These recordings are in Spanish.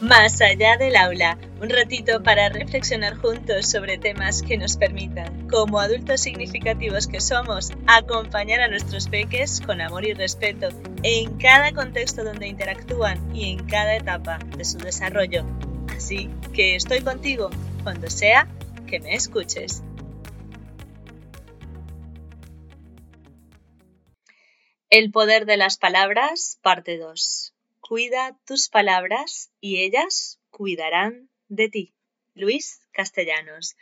Más allá del aula, un ratito para reflexionar juntos sobre temas que nos permitan, como adultos significativos que somos, acompañar a nuestros peques con amor y respeto en cada contexto donde interactúan y en cada etapa de su desarrollo. Así que estoy contigo cuando sea que me escuches. El poder de las palabras, parte 2. Cuida tus palabras y ellas cuidarán de ti. Luis Castellanos.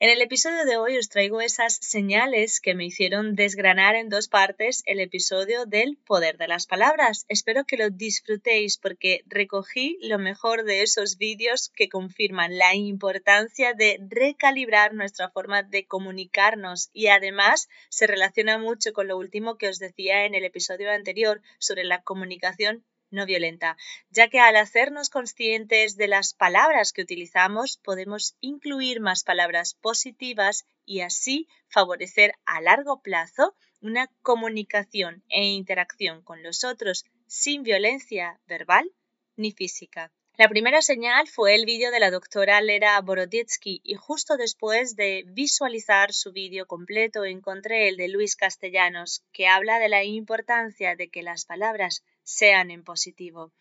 En el episodio de hoy os traigo esas señales que me hicieron desgranar en dos partes el episodio del poder de las palabras. Espero que lo disfrutéis porque recogí lo mejor de esos vídeos que confirman la importancia de recalibrar nuestra forma de comunicarnos y además se relaciona mucho con lo último que os decía en el episodio anterior sobre la comunicación no violenta, ya que al hacernos conscientes de las palabras que utilizamos podemos incluir más palabras positivas y así favorecer a largo plazo una comunicación e interacción con los otros sin violencia verbal ni física. La primera señal fue el vídeo de la doctora Lera Boroditsky y justo después de visualizar su vídeo completo encontré el de Luis Castellanos, que habla de la importancia de que las palabras sean en positivo.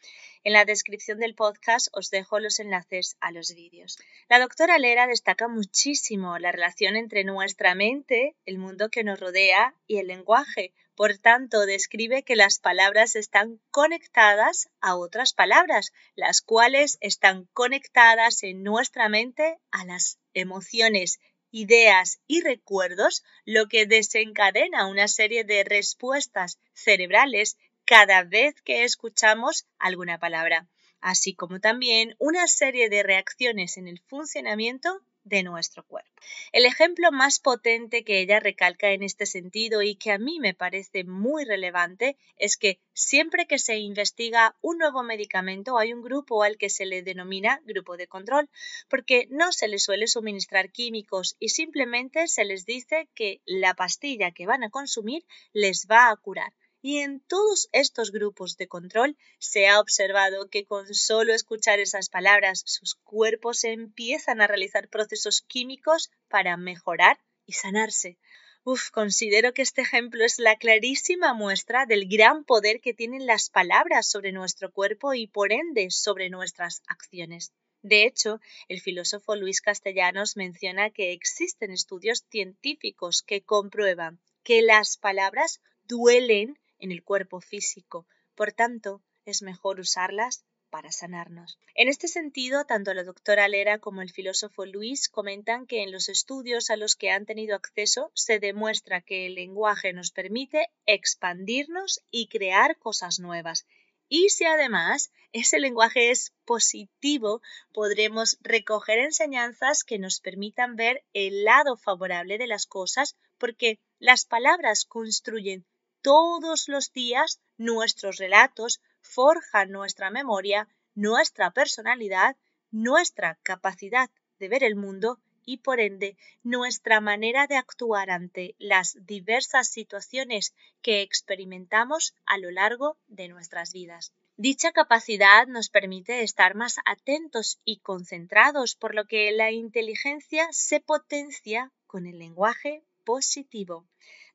En la descripción del podcast os dejo los enlaces a los vídeos. La doctora Lera destaca muchísimo la relación entre nuestra mente, el mundo que nos rodea y el lenguaje. Por tanto, describe que las palabras están conectadas a otras palabras, las cuales están conectadas en nuestra mente a las emociones ideas y recuerdos, lo que desencadena una serie de respuestas cerebrales cada vez que escuchamos alguna palabra, así como también una serie de reacciones en el funcionamiento de nuestro cuerpo. El ejemplo más potente que ella recalca en este sentido y que a mí me parece muy relevante es que siempre que se investiga un nuevo medicamento hay un grupo al que se le denomina grupo de control, porque no se les suele suministrar químicos y simplemente se les dice que la pastilla que van a consumir les va a curar. Y en todos estos grupos de control se ha observado que con solo escuchar esas palabras sus cuerpos empiezan a realizar procesos químicos para mejorar y sanarse. Uf, considero que este ejemplo es la clarísima muestra del gran poder que tienen las palabras sobre nuestro cuerpo y por ende sobre nuestras acciones. De hecho, el filósofo Luis Castellanos menciona que existen estudios científicos que comprueban que las palabras duelen en el cuerpo físico. Por tanto, es mejor usarlas para sanarnos. En este sentido, tanto la doctora Lera como el filósofo Luis comentan que en los estudios a los que han tenido acceso se demuestra que el lenguaje nos permite expandirnos y crear cosas nuevas. Y si además ese lenguaje es positivo, podremos recoger enseñanzas que nos permitan ver el lado favorable de las cosas porque las palabras construyen todos los días nuestros relatos forjan nuestra memoria, nuestra personalidad, nuestra capacidad de ver el mundo y por ende nuestra manera de actuar ante las diversas situaciones que experimentamos a lo largo de nuestras vidas. Dicha capacidad nos permite estar más atentos y concentrados, por lo que la inteligencia se potencia con el lenguaje positivo.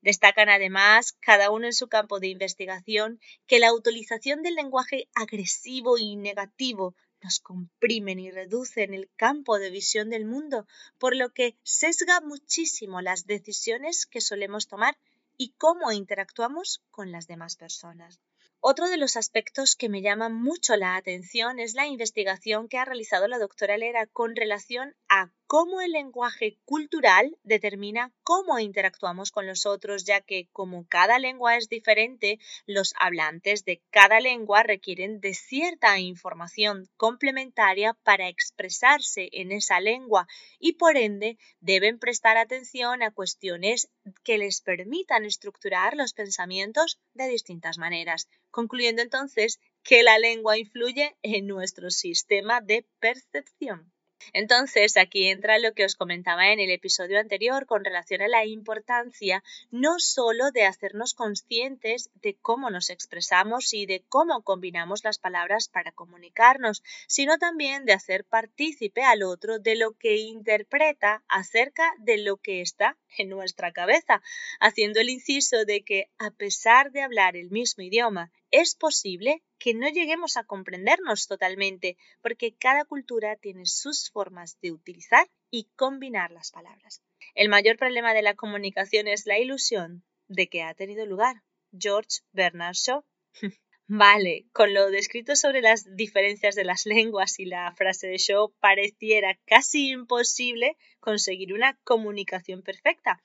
Destacan además, cada uno en su campo de investigación, que la utilización del lenguaje agresivo y negativo nos comprimen y reducen el campo de visión del mundo, por lo que sesga muchísimo las decisiones que solemos tomar y cómo interactuamos con las demás personas. Otro de los aspectos que me llama mucho la atención es la investigación que ha realizado la doctora Lera con relación a cómo el lenguaje cultural determina cómo interactuamos con los otros, ya que como cada lengua es diferente, los hablantes de cada lengua requieren de cierta información complementaria para expresarse en esa lengua y por ende deben prestar atención a cuestiones que les permitan estructurar los pensamientos de distintas maneras, concluyendo entonces que la lengua influye en nuestro sistema de percepción. Entonces, aquí entra lo que os comentaba en el episodio anterior con relación a la importancia no solo de hacernos conscientes de cómo nos expresamos y de cómo combinamos las palabras para comunicarnos, sino también de hacer partícipe al otro de lo que interpreta acerca de lo que está en nuestra cabeza, haciendo el inciso de que a pesar de hablar el mismo idioma, es posible que no lleguemos a comprendernos totalmente, porque cada cultura tiene sus formas de utilizar y combinar las palabras. El mayor problema de la comunicación es la ilusión de que ha tenido lugar. George Bernard Shaw. Vale, con lo descrito sobre las diferencias de las lenguas y la frase de Shaw pareciera casi imposible conseguir una comunicación perfecta.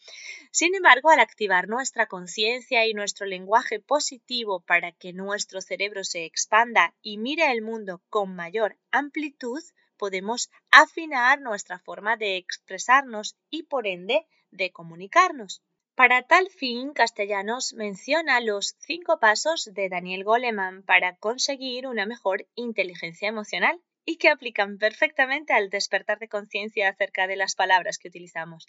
Sin embargo, al activar nuestra conciencia y nuestro lenguaje positivo para que nuestro cerebro se expanda y mire el mundo con mayor amplitud, podemos afinar nuestra forma de expresarnos y por ende de comunicarnos. Para tal fin, Castellanos menciona los cinco pasos de Daniel Goleman para conseguir una mejor inteligencia emocional y que aplican perfectamente al despertar de conciencia acerca de las palabras que utilizamos.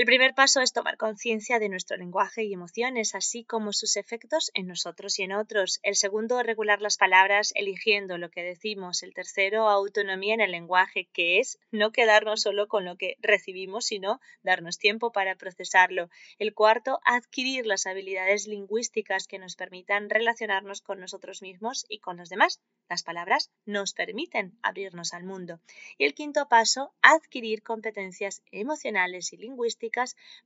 El primer paso es tomar conciencia de nuestro lenguaje y emociones, así como sus efectos en nosotros y en otros. El segundo, regular las palabras eligiendo lo que decimos. El tercero, autonomía en el lenguaje, que es no quedarnos solo con lo que recibimos, sino darnos tiempo para procesarlo. El cuarto, adquirir las habilidades lingüísticas que nos permitan relacionarnos con nosotros mismos y con los demás. Las palabras nos permiten abrirnos al mundo. Y el quinto paso, adquirir competencias emocionales y lingüísticas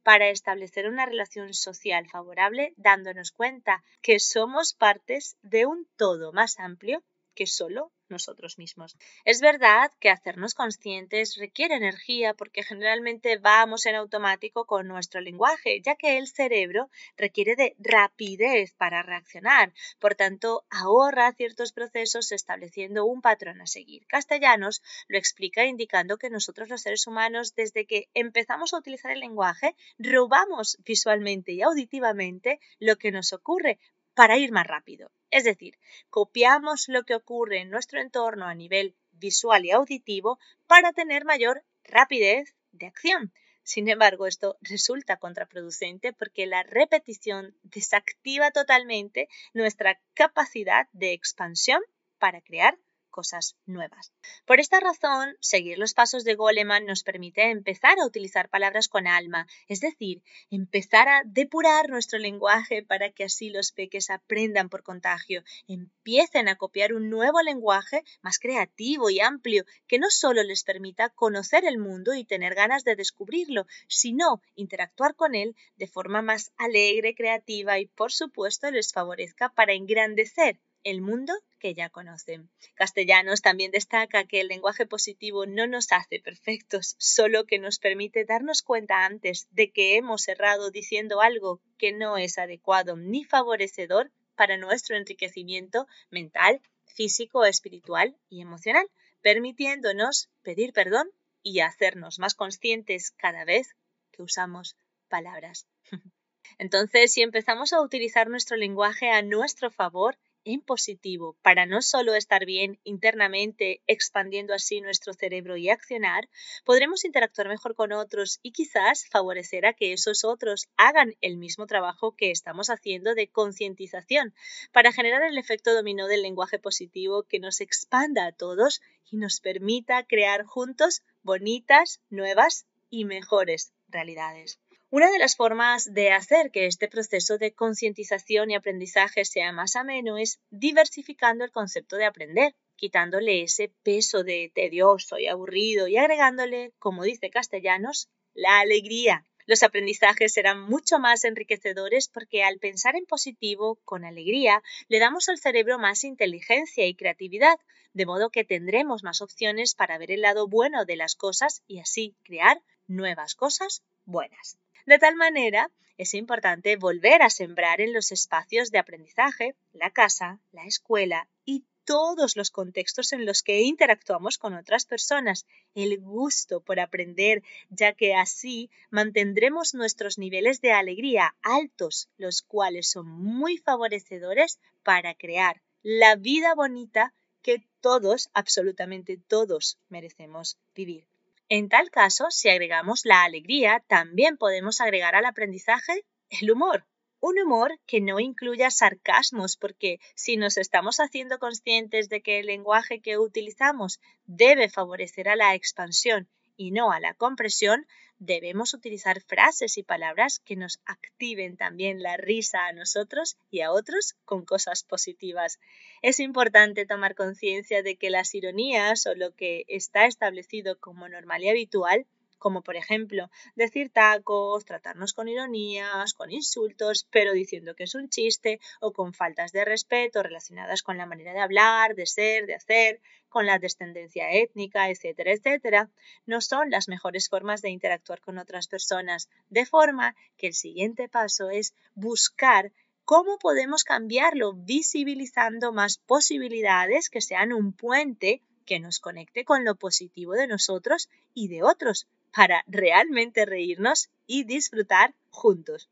para establecer una relación social favorable, dándonos cuenta que somos partes de un todo más amplio que solo nosotros mismos. Es verdad que hacernos conscientes requiere energía porque generalmente vamos en automático con nuestro lenguaje, ya que el cerebro requiere de rapidez para reaccionar. Por tanto, ahorra ciertos procesos estableciendo un patrón a seguir. Castellanos lo explica indicando que nosotros los seres humanos, desde que empezamos a utilizar el lenguaje, robamos visualmente y auditivamente lo que nos ocurre para ir más rápido. Es decir, copiamos lo que ocurre en nuestro entorno a nivel visual y auditivo para tener mayor rapidez de acción. Sin embargo, esto resulta contraproducente porque la repetición desactiva totalmente nuestra capacidad de expansión para crear cosas nuevas. Por esta razón, seguir los pasos de Goleman nos permite empezar a utilizar palabras con alma, es decir, empezar a depurar nuestro lenguaje para que así los peques aprendan por contagio, empiecen a copiar un nuevo lenguaje más creativo y amplio que no solo les permita conocer el mundo y tener ganas de descubrirlo, sino interactuar con él de forma más alegre, creativa y por supuesto les favorezca para engrandecer el mundo que ya conocen. Castellanos también destaca que el lenguaje positivo no nos hace perfectos, solo que nos permite darnos cuenta antes de que hemos errado diciendo algo que no es adecuado ni favorecedor para nuestro enriquecimiento mental, físico, espiritual y emocional, permitiéndonos pedir perdón y hacernos más conscientes cada vez que usamos palabras. Entonces, si empezamos a utilizar nuestro lenguaje a nuestro favor, en positivo para no solo estar bien internamente, expandiendo así nuestro cerebro y accionar, podremos interactuar mejor con otros y quizás favorecer a que esos otros hagan el mismo trabajo que estamos haciendo de concientización para generar el efecto dominó del lenguaje positivo que nos expanda a todos y nos permita crear juntos bonitas, nuevas y mejores realidades. Una de las formas de hacer que este proceso de concientización y aprendizaje sea más ameno es diversificando el concepto de aprender, quitándole ese peso de tedioso y aburrido y agregándole, como dice Castellanos, la alegría. Los aprendizajes serán mucho más enriquecedores porque al pensar en positivo, con alegría, le damos al cerebro más inteligencia y creatividad, de modo que tendremos más opciones para ver el lado bueno de las cosas y así crear nuevas cosas buenas. De tal manera, es importante volver a sembrar en los espacios de aprendizaje, la casa, la escuela y todos los contextos en los que interactuamos con otras personas, el gusto por aprender, ya que así mantendremos nuestros niveles de alegría altos, los cuales son muy favorecedores para crear la vida bonita que todos, absolutamente todos, merecemos vivir. En tal caso, si agregamos la alegría, también podemos agregar al aprendizaje el humor. Un humor que no incluya sarcasmos, porque si nos estamos haciendo conscientes de que el lenguaje que utilizamos debe favorecer a la expansión y no a la compresión, debemos utilizar frases y palabras que nos activen también la risa a nosotros y a otros con cosas positivas. Es importante tomar conciencia de que las ironías o lo que está establecido como normal y habitual como por ejemplo decir tacos, tratarnos con ironías, con insultos, pero diciendo que es un chiste, o con faltas de respeto relacionadas con la manera de hablar, de ser, de hacer, con la descendencia étnica, etcétera, etcétera, no son las mejores formas de interactuar con otras personas, de forma que el siguiente paso es buscar ¿Cómo podemos cambiarlo? Visibilizando más posibilidades que sean un puente que nos conecte con lo positivo de nosotros y de otros, para realmente reírnos y disfrutar juntos.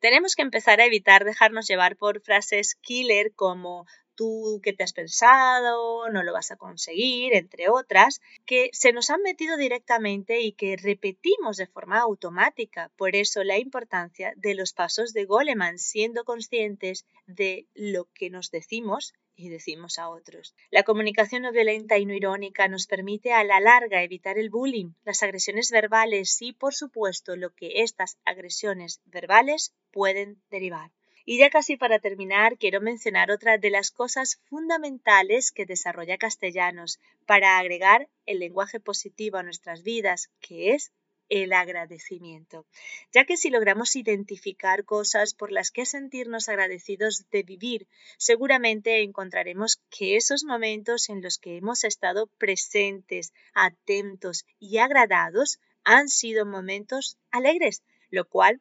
Tenemos que empezar a evitar dejarnos llevar por frases killer como tú que te has pensado, no lo vas a conseguir, entre otras, que se nos han metido directamente y que repetimos de forma automática. Por eso la importancia de los pasos de Goleman, siendo conscientes de lo que nos decimos y decimos a otros. La comunicación no violenta y no irónica nos permite a la larga evitar el bullying, las agresiones verbales y, por supuesto, lo que estas agresiones verbales pueden derivar. Y ya casi para terminar, quiero mencionar otra de las cosas fundamentales que desarrolla Castellanos para agregar el lenguaje positivo a nuestras vidas, que es el agradecimiento, ya que si logramos identificar cosas por las que sentirnos agradecidos de vivir, seguramente encontraremos que esos momentos en los que hemos estado presentes, atentos y agradados han sido momentos alegres, lo cual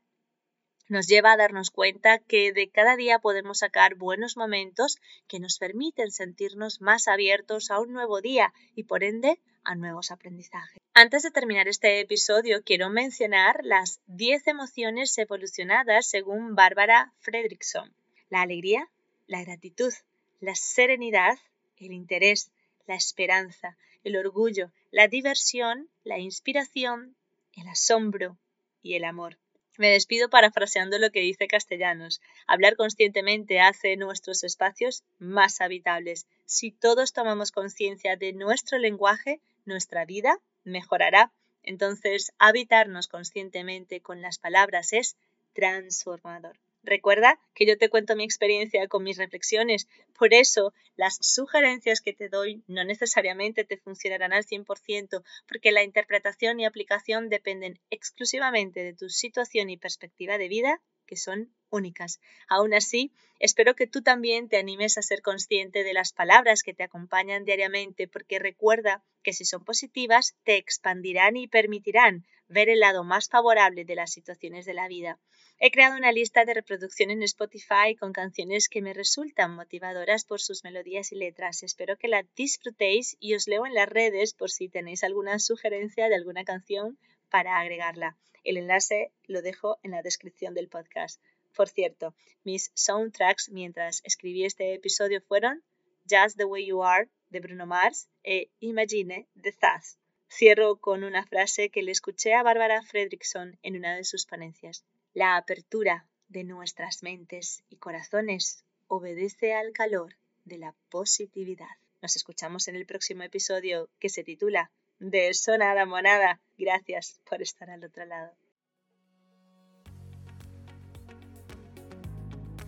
nos lleva a darnos cuenta que de cada día podemos sacar buenos momentos que nos permiten sentirnos más abiertos a un nuevo día y por ende a nuevos aprendizajes. Antes de terminar este episodio, quiero mencionar las 10 emociones evolucionadas según Bárbara Fredrickson. La alegría, la gratitud, la serenidad, el interés, la esperanza, el orgullo, la diversión, la inspiración, el asombro y el amor. Me despido parafraseando lo que dice Castellanos. Hablar conscientemente hace nuestros espacios más habitables. Si todos tomamos conciencia de nuestro lenguaje, nuestra vida mejorará. Entonces, habitarnos conscientemente con las palabras es transformador. Recuerda que yo te cuento mi experiencia con mis reflexiones, por eso las sugerencias que te doy no necesariamente te funcionarán al 100%, porque la interpretación y aplicación dependen exclusivamente de tu situación y perspectiva de vida, que son únicas. Aún así, espero que tú también te animes a ser consciente de las palabras que te acompañan diariamente, porque recuerda que si son positivas, te expandirán y permitirán ver el lado más favorable de las situaciones de la vida. He creado una lista de reproducción en Spotify con canciones que me resultan motivadoras por sus melodías y letras. Espero que la disfrutéis y os leo en las redes por si tenéis alguna sugerencia de alguna canción para agregarla. El enlace lo dejo en la descripción del podcast. Por cierto, mis soundtracks mientras escribí este episodio fueron Just the Way You Are de Bruno Mars e Imagine de Zaz. Cierro con una frase que le escuché a Bárbara Fredrickson en una de sus ponencias. La apertura de nuestras mentes y corazones obedece al calor de la positividad. Nos escuchamos en el próximo episodio que se titula De eso nada monada. Gracias por estar al otro lado.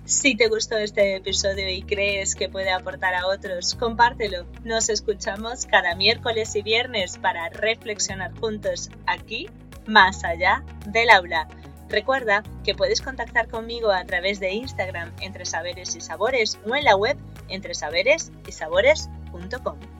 Si te gustó este episodio y crees que puede aportar a otros, compártelo. Nos escuchamos cada miércoles y viernes para reflexionar juntos aquí, más allá del aula. Recuerda que puedes contactar conmigo a través de Instagram entre saberes y sabores o en la web entre saberes y sabores.com.